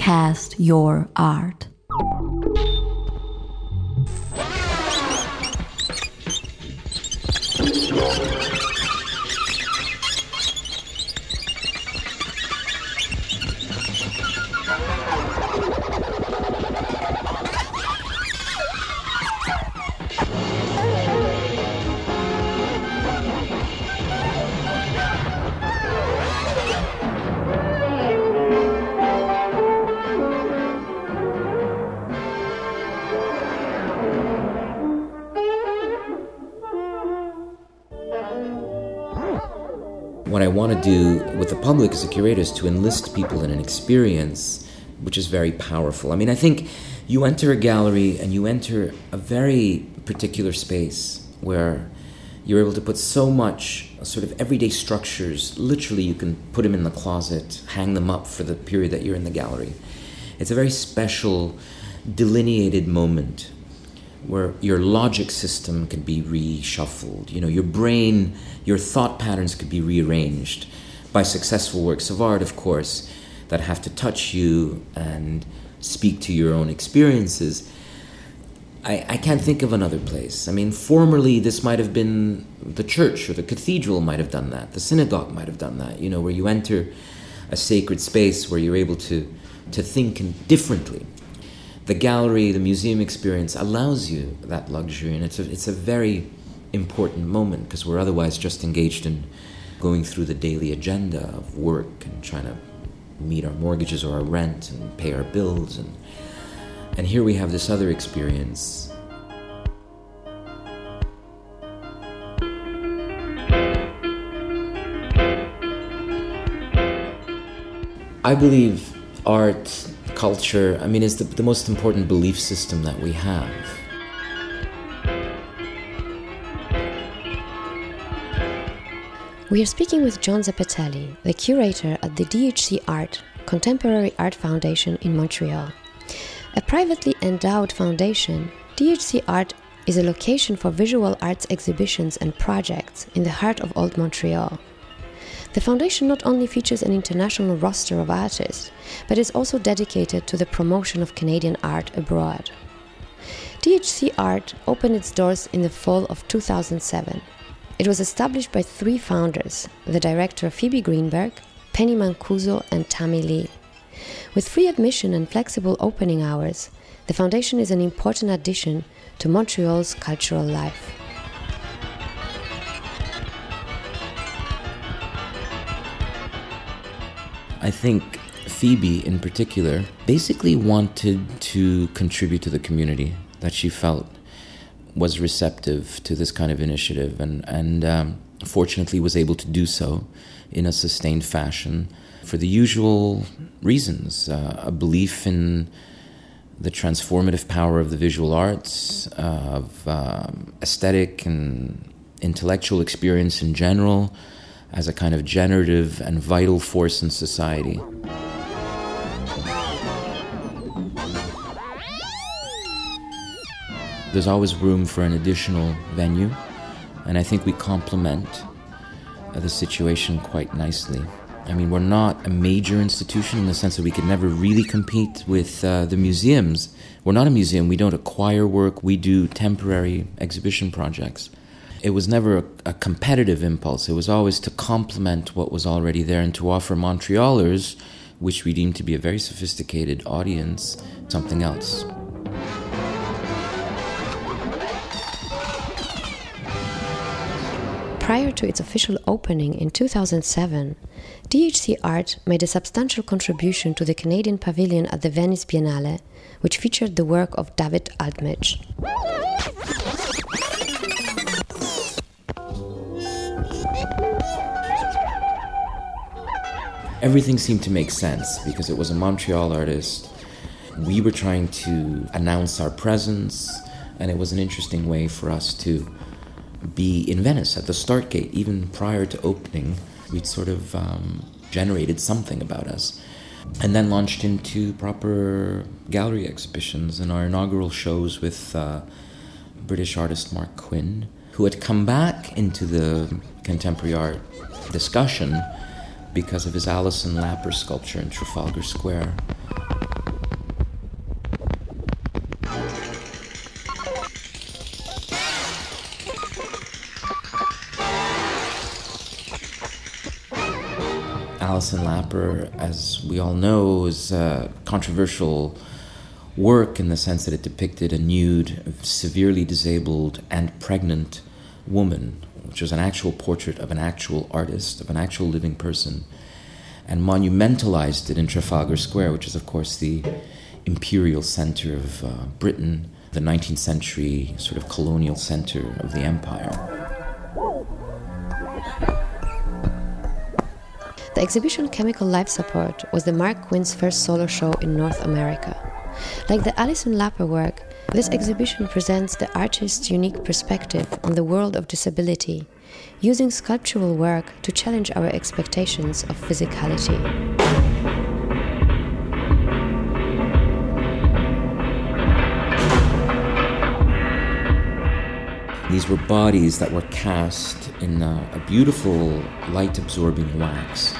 cast your art. What I want to do with the public as a curator is to enlist people in an experience which is very powerful. I mean, I think you enter a gallery and you enter a very particular space where you're able to put so much sort of everyday structures. Literally, you can put them in the closet, hang them up for the period that you're in the gallery. It's a very special, delineated moment where your logic system can be reshuffled. You know, your brain, your thought patterns could be rearranged by successful works of art, of course, that have to touch you and speak to your own experiences. I, I can't think of another place. I mean, formerly this might have been the church or the cathedral might have done that. The synagogue might have done that, you know, where you enter a sacred space where you're able to, to think differently the gallery, the museum experience allows you that luxury, and it's a, it's a very important moment because we're otherwise just engaged in going through the daily agenda of work and trying to meet our mortgages or our rent and pay our bills and and here we have this other experience. I believe art culture, I mean, is the, the most important belief system that we have. We are speaking with John Zeppetelli, the curator at the DHC Art, Contemporary Art Foundation in Montreal. A privately endowed foundation, DHC Art is a location for visual arts exhibitions and projects in the heart of Old Montreal. The foundation not only features an international roster of artists, but is also dedicated to the promotion of Canadian art abroad. DHC Art opened its doors in the fall of 2007. It was established by three founders the director Phoebe Greenberg, Penny Mancuso, and Tammy Lee. With free admission and flexible opening hours, the foundation is an important addition to Montreal's cultural life. I think Phoebe, in particular, basically wanted to contribute to the community that she felt was receptive to this kind of initiative, and and um, fortunately was able to do so in a sustained fashion for the usual reasons: uh, a belief in the transformative power of the visual arts, of um, aesthetic and intellectual experience in general as a kind of generative and vital force in society. There's always room for an additional venue, and I think we complement the situation quite nicely. I mean, we're not a major institution in the sense that we could never really compete with uh, the museums. We're not a museum, we don't acquire work, we do temporary exhibition projects it was never a, a, competitive impulse. It was always to complement what was already there and to offer Montrealers, which we deem to be a very sophisticated audience, something else. Prior to its official opening in 2007, DHC Art made a substantial contribution to the Canadian Pavilion at the Venice Biennale, which featured the work of David Altmejd. Everything seemed to make sense because it was a Montreal artist. We were trying to announce our presence, and it was an interesting way for us to be in Venice at the start gate. Even prior to opening, we'd sort of um, generated something about us. And then launched into proper gallery exhibitions and our inaugural shows with uh, British artist Marc Quinn, who had come back into the contemporary art discussion because of his Alison Lapper sculpture in Trafalgar Square. Alison Lapper, as we all know, is a controversial work in the sense that it depicted a nude, severely disabled, and pregnant woman which was an actual portrait of an actual artist, of an actual living person, and monumentalized it in Trafalgar Square, which is, of course, the imperial center of uh, Britain, the 19th century sort of colonial center of the empire. The exhibition Chemical Life Support was the Marc Quinn's first solo show in North America. Like the Alison Lapper work, this exhibition presents the artist's unique perspective on the world of disability, using sculptural work to challenge our expectations of physicality. These were bodies that were cast in a, a beautiful light absorbing wax.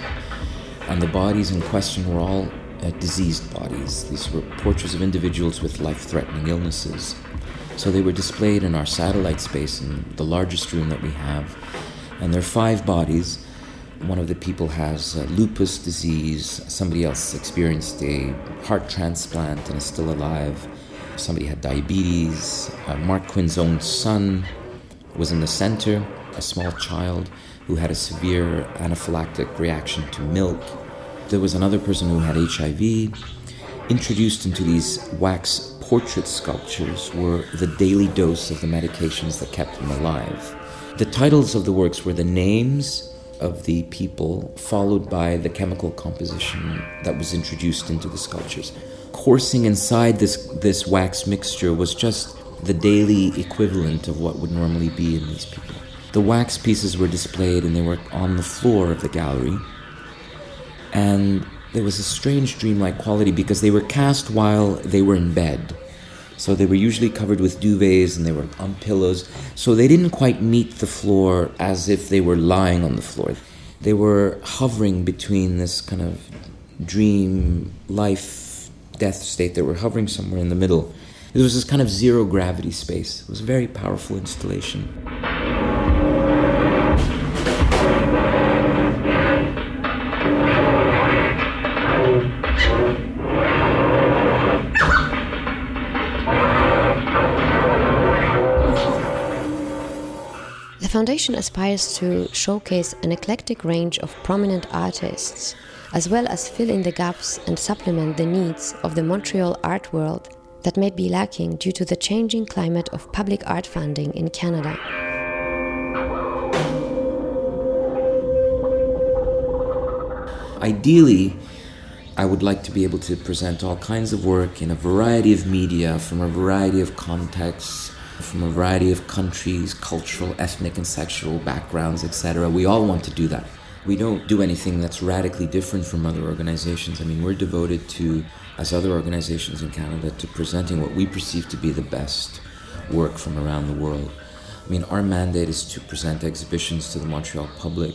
And the bodies in question were all uh, diseased bodies. These were portraits of individuals with life threatening illnesses. So they were displayed in our satellite space in the largest room that we have. And there are five bodies. One of the people has uh, lupus disease, somebody else experienced a heart transplant and is still alive. Somebody had diabetes. Uh, Marc Quinn's own son was in the center, a small child who had a severe anaphylactic reaction to milk. There was another person who had HIV. Introduced into these wax portrait sculptures were the daily dose of the medications that kept him alive. The titles of the works were the names of the people, followed by the chemical composition that was introduced into the sculptures. Coursing inside this, this wax mixture was just the daily equivalent of what would normally be in these people. The wax pieces were displayed and they were on the floor of the gallery. And there was a strange dreamlike quality because they were cast while they were in bed. So they were usually covered with duvets and they were on pillows. So they didn't quite meet the floor as if they were lying on the floor. They were hovering between this kind of dream, life, death state. They were hovering somewhere in the middle. It was this kind of zero gravity space. It was a very powerful installation. Foundation aspires to showcase an eclectic range of prominent artists, as well as fill in the gaps and supplement the needs of the Montreal art world that may be lacking due to the changing climate of public art funding in Canada. Ideally, I would like to be able to present all kinds of work in a variety of media from a variety of contexts, from a variety of countries, cultural, ethnic, and sexual backgrounds, etc. We all want to do that. We don't do anything that's radically different from other organizations. I mean, we're devoted to as other organizations in Canada, to presenting what we perceive to be the best work from around the world. I mean, our mandate is to present exhibitions to the Montreal public,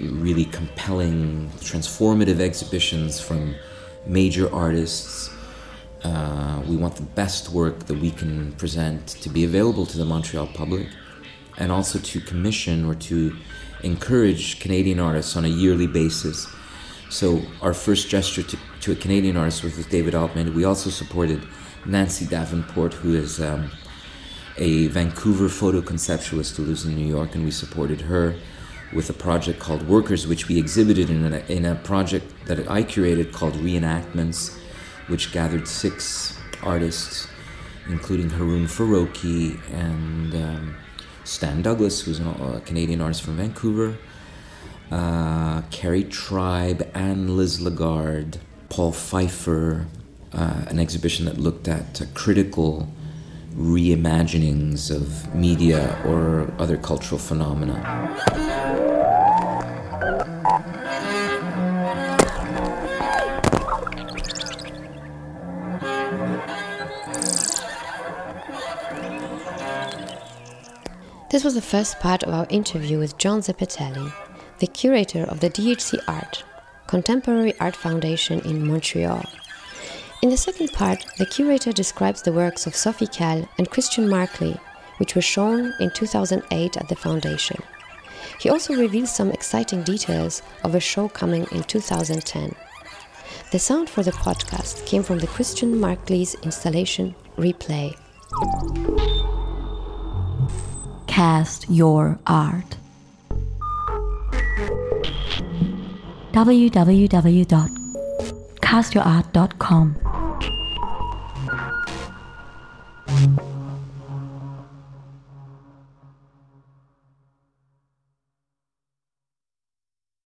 really compelling, transformative exhibitions from major artists. Uh, we want the best work that we can present to be available to the Montreal public and also to commission or to encourage Canadian artists on a yearly basis so our first gesture to, to a Canadian artist was with David Altmejd. We also supported Nancy Davenport, who is um, a Vancouver photo conceptualist who lives in New York, and we supported her with a project called Workers, which we exhibited in a, in a project that I curated called Reenactments, which gathered six artists, including Harun Farocki and um, Stan Douglas, who's a Canadian artist from Vancouver, uh, Kerry Tribe, and Liz Lagarde, Paul Pfeiffer, uh, an exhibition that looked at uh, critical reimaginings of media or other cultural phenomena. This was the first part of our interview with John Zeppetelli, the curator of the DHC Art, Contemporary Art Foundation in Montreal. In the second part, the curator describes the works of Sophie Calle and Christian Marclay, which were shown in 2008 at the foundation. He also reveals some exciting details of a show coming in 2010. The sound for the podcast came from the Christian Marclay's installation Replay. Cast your art. www.castyourart.com